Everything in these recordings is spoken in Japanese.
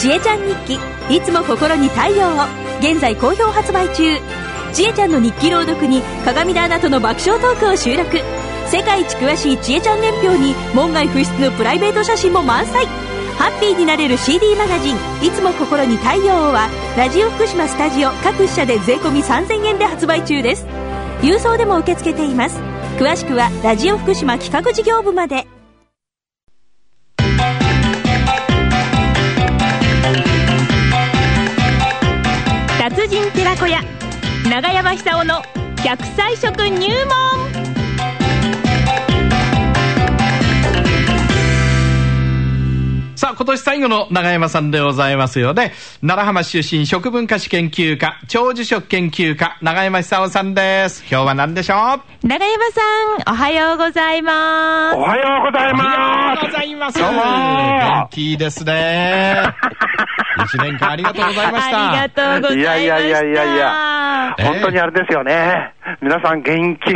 ちえちゃん日記。いつも心に太陽を。現在好評発売中。ちえちゃんの日記朗読に鏡田アナとの爆笑トークを収録。世界一詳しいちえちゃん年表に門外不出のプライベート写真も満載。ハッピーになれる CD マガジン「いつも心に太陽を」はラジオ福島スタジオ各社で税込3000円で発売中です。郵送でも受け付けています。詳しくはラジオ福島企画事業部まで。人寺子屋長山久夫の百歳食入門さあ、今年最後の長山さんでございますよね。奈良浜出身食文化史研究家、長寿食研究家、長山久夫さんです。今日は何でしょう？長山さんおはようございますおはようございおはようまございます。どうも元気ですね。一年間ありがとうございました。ありがとうございましたいやいやいやいやいや。ええ。本当にあれですよね。皆さん元気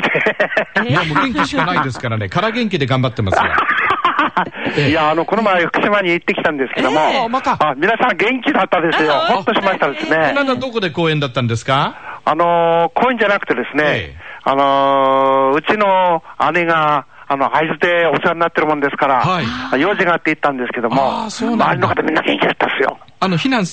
で。いや、もう元気しかないですからね。から元気で頑張ってますよ。ええ。いや、あの、この前、福島に行ってきたんですけども、ええ。またあ皆さん元気だったですよ。ほっとしましたですね。なんだ、どこで公演だったんですかあのー、公園じゃなくてですね、ええ。あのー、うちの姉が、あの、会津でお世話になってるもんですから、はい用事があって行ったんですけども、あーそうなんだ周りの方みんな元気だったですよ。あの、避難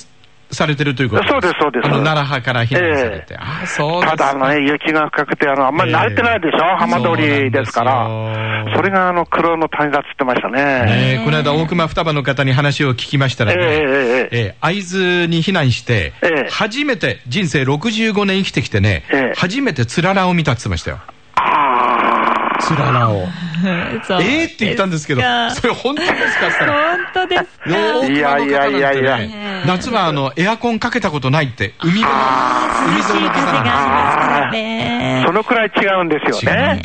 されてるということそうですそうですあの、奈良派から避難されて。ええああ、そうですか。ただ、あのね、雪が深くて、あの、あんまり慣れてないでしょ、ええ浜通りですから。それが、あの、苦労の谷だっつってましたね。ねえこの間、大熊双葉の方に話を聞きましたらね、えええええええ会津に避難して、ええ初めて人生65年生きてきてね、ええ初めてつららを見たって言ってましたよ。あつららを。そうええって言ったんですけど、それ本当ですか。本当ですかいやいやいやいやね、夏はあの、エアコンかけたことないって、海辺の、海涼しい沿いの方風がしなんますからあねそのくらい違うんですよね。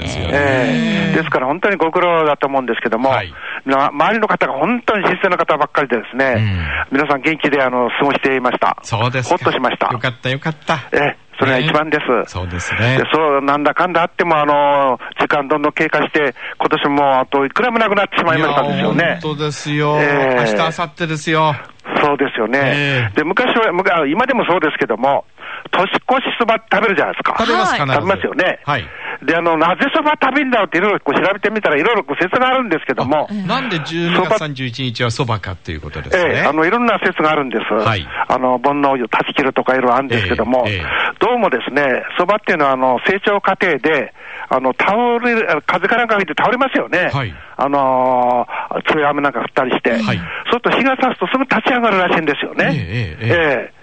ですから本当にご苦労だと思うんですけども、はいな周りの方が本当に新鮮な方ばっかりでですね、皆さん元気であの過ごしていました。そうですか。ほっとしました。よかったよかった。ええそれが一番です。そうですねで。そう、なんだかんだあっても、あの、時間どんどん経過して、今年もあといくらもなくなってしまいましたんですよね。本当ですよ。ええ明日、明後日ですよ。そうですよね。ええで、昔は、今でもそうですけども、年越しそば食べるじゃないですか。食べます、はい。食べますよね。はい。で、あの、なぜそば食べるんだろうっていろいろこう調べてみたらいろいろこう説があるんですけども、なんで12そば月31日はそばかっていうことですね。ええあの、いろんな説があるんです。はいあの、煩悩を断ち切るとかいろいろあるんですけども、ええええどうもですね、そばっていうのは、あの、成長過程で、あの、倒れる、風かなんか吹いて倒れますよね。はいあのー強い雨なんか降ったりして。はいそうすると日が差すとすぐ立ち上がるらしいんですよね。ええええええ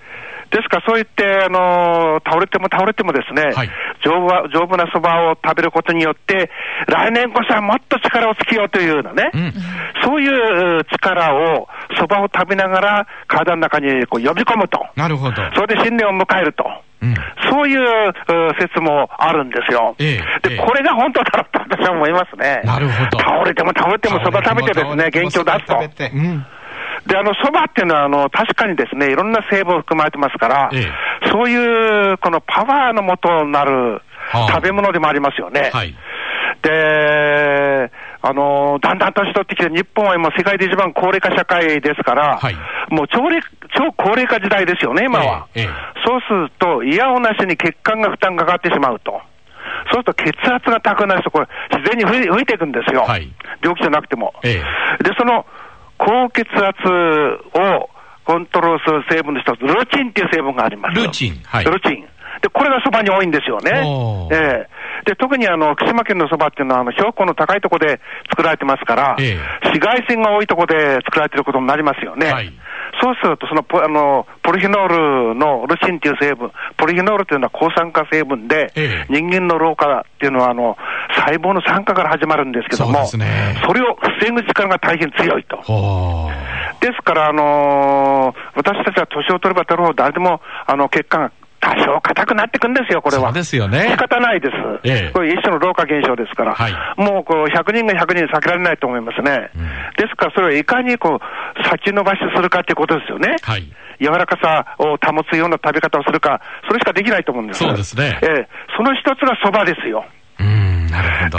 ですから、そう言って、あのー倒れても倒れてもですね、はい丈夫は丈夫なそばを食べることによって、来年こそはもっと力をつけようというようなね、うんそういう力を、そばを食べながら、体の中にこう呼び込むと。なるほど。それで新年を迎えると。うんそういうう説もあるんですよ。ええええで、これが本当だろうと私は思いますね。なるほど倒れても倒れてもそば食べてですね、元気を出すと。で、あの、蕎麦っていうのは、あの、確かにですね、いろんな成分含まれてますから、えそういう、このパワーの元になるはあ食べ物でもありますよね。はい。で、あの、だんだん年取ってきて、日本は今世界で一番高齢化社会ですから、はいもう超齢超高齢化時代ですよね、今は。ええええそうすると、いやおなしに血管が負担がかかってしまうと。そうすると血圧が高くなると、これ、自然に吹い吹いていくんですよ。はい病気じゃなくても。えで、その高血圧をコントロールする成分の一つ、ルチンっていう成分があります。ルチンはいルチン。で、これがそばに多いんですよねええで、特にあの、福島県のそばっていうのは、あの、標高の高いところで作られてますから、え紫外線が多いところで作られてることになりますよね。はいそうすると、そのポあのポリフェノールのルチンっていう成分、ポリフェノールというのは抗酸化成分で、ええ。人間の老化っていうのはあの、細胞の酸化から始まるんですけども、そね。それを防ぐ力が大変強いと。ほですから、あのー私たちは年を取れば取るほど誰でも、あの、血管が多少硬くなってくんですよ、これは。そうですよね仕方ないです。ええこれ一種の老化現象ですから。はいもう、こう、100人が100人避けられないと思いますね。うんですから、それをいかに、こう、先延ばしするかっていうことですよね。う。はい。柔らかさを保つような食べ方をするか、それしかできないと思うんです。そうですねええその一つが蕎麦ですよ。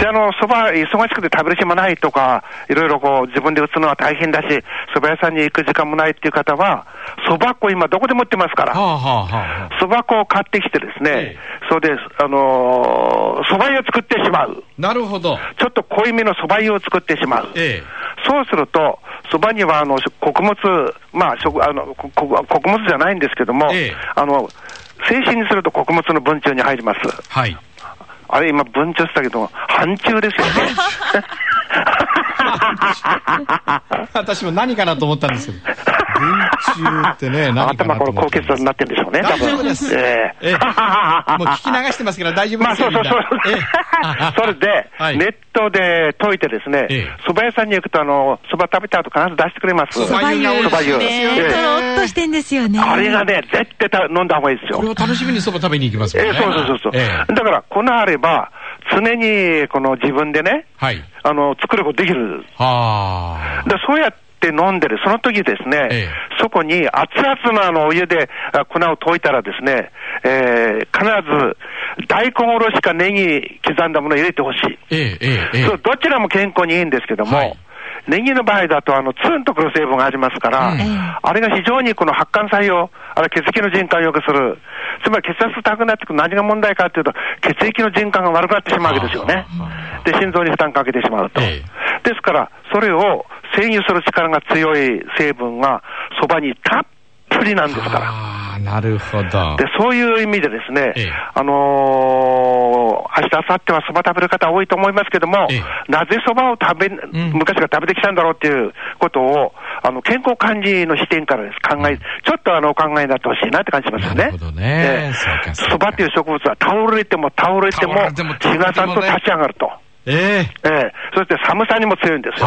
で、あの、蕎麦忙しくて食べる暇ないとか、いろいろこう、自分で打つのは大変だし、蕎麦屋さんに行く時間もないっていう方は、蕎麦粉今どこでも売ってますから。はあはあはあ。蕎麦粉を買ってきてですね、ええそれで、あのー蕎麦湯を作ってしまう。なるほど。ちょっと濃いめの蕎麦湯を作ってしまう。えそうすると、蕎麦にはあの穀物、まあ食あの穀物じゃないんですけども、ええあの精神にすると穀物の分中に入ります。えはい。あれ、今、文鳥したけど、半中ですよね。私も何かなと思ったんですけど。文中ってね、何かな頭、この高血圧になってるんでしょうね、多大丈夫分です。ええええもう聞き流してますから大丈夫まあ、ですよ。そうそうそうみんなええ。それで、はいネットで解いてですねええ、蕎麦屋さんに行くと、あの、蕎麦食べた後必ず出してくれます。蕎麦湯蕎麦湯ですよええねとろっとしてんですよね。あれがね、絶対た飲んだ方がいいですよこれ。を楽しみにそば食べに行きますもんね。ええそうそうそうそう。ええだから、粉あれば、常にこの自分でね、はい。あの、作ることできる。はあ。でそうやって飲んでる、その時ですね、ええ。そこに熱々のあのお湯であ粉を溶いたらですね、えー必ず大根おろしかネギ刻んだものを入れてほしい。ええ、ええ、どちらも健康にいいんですけども、はいネギの場合だと、あの、ツンとくる成分がありますから、うんあれが非常にこの発汗作用、あれ血液の循環を良くする。つまり血圧高くなってくる何が問題かというと、血液の循環が悪くなってしまうわけですよね。で、心臓に負担かけてしまうと。えですから、それを占有する力が強い成分がそばにたっぷりなんですから。なるほど。で、そういう意味でですね、ええ。あのー明日、明後日はそば食べる方多いと思いますけども、ええ。なぜそばを食べ、ん。昔から食べてきたんだろうっていうことを、あの、健康管理の視点からです考え、ちょっとあの、お考えになってほしいなって感じしますよね。なるほどね。そばっていう植物は倒れても倒れても、日がさんと立ち上がると。ええ。ええそして寒さにも強いんですよ。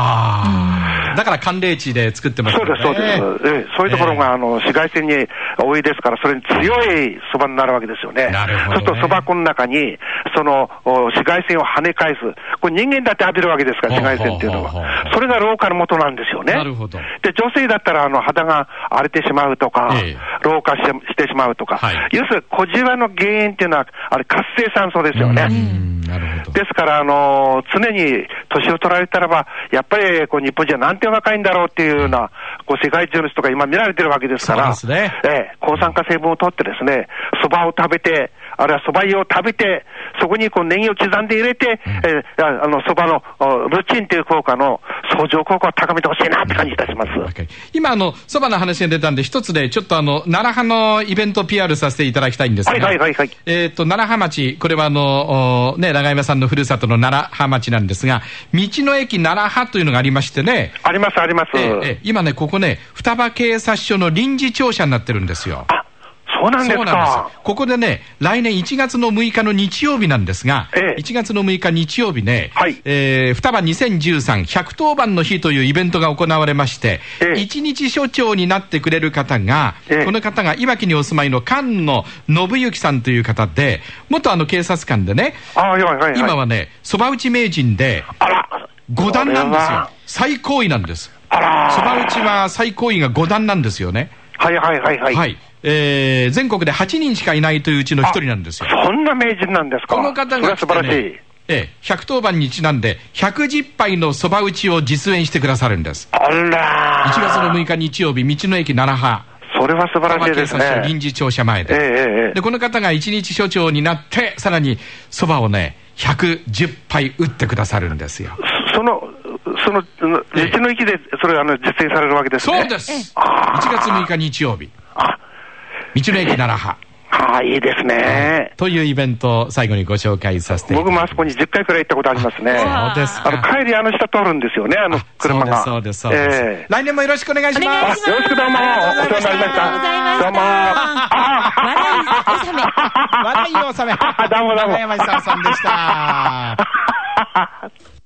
だから寒冷地で作ってますそうです、そうです、ええそういうところが、あの紫外線に多いですから、それに強いそばになるわけですよね。なるほどねそうすると、そば粉の中に、そのお紫外線を跳ね返す、これ、人間だって浴びるわけですから、紫外線っていうのほうほうほうほうは。それが老化の元なんですよね。なるほどで、女性だったら、あの肌が荒れてしまうとか、ええ老化してしてしまうとか、はい要するに小じわの原因っていうのは、あれ、活性酸素ですよね。うん、なるほど。ですから、あの常に年を取られたらば、やっぱりこう日本人はなんて若いんだろうっていうような、こう世界中の人が今見られてるわけですから、そうですね。ええ抗酸化成分を取ってですね、蕎麦を食べて、あるいは蕎麦湯を食べて、そこにこうネギを刻んで入れて、ええああの蕎麦のおルチンという効果の相乗効果を高めてほしいなって感じいたします。わかり今、あの、そばの話が出たんで、一つで、ちょっとあの、奈良派のイベント PR させていただきたいんですが、はいはいはいはいえっ、と、奈良浜町、これはあの、おね、長山さんのふるさとの奈良浜町なんですが、道の駅奈良派というのがありましてね、ありますあります。ええええ今ね、ここね、双葉警察署の臨時庁舎になってるんですよ。あそうなんですか。ここでね、来年1月の6日の日曜日なんですが、ええ1月の6日日曜日ね、はいえー双葉2013、110番の日というイベントが行われまして、ええ一日署長になってくれる方が、ええこの方がいわきにお住まいの菅野信之さんという方で、元あの警察官でね、あはいはいはい。今はね、そば打ち名人で、あら、五段なんですよ。最高位なんです。あらそば打ちは最高位が五段なんですよね。はいはいはいはい。はい。えー全国で8人しかいないといううちの一人なんですよ。そんな名人なんですか？この方がそれは素晴らしい。ええ、110番にちなんで、110杯のそば打ちを実演してくださるんです。あら1月の6日日曜日、道の駅奈良派、それは素晴らしいです警察署臨ね。時庁舎前で。えええで、この方が一日署長になって、さらにそばをね、110杯打ってくださるんですよ。その、その、道の駅で、それ、あの、実践されるわけですね。そうです。1月6日日曜日、あ、道の駅奈良派。ああ、いいですね。というイベントを最後にご紹介させて僕もあそこに10回くらい行ったことありますね。そうですかあの、帰りあの下通るんですよね、あの車が。そうです、そうです、そうです。ええ来年もよろしくお願いします。よろしくどうも、お世話になりました。ありがとうございましたどうも。あ笑い納め。笑いを収め。どうもどうも長山久夫さんでした。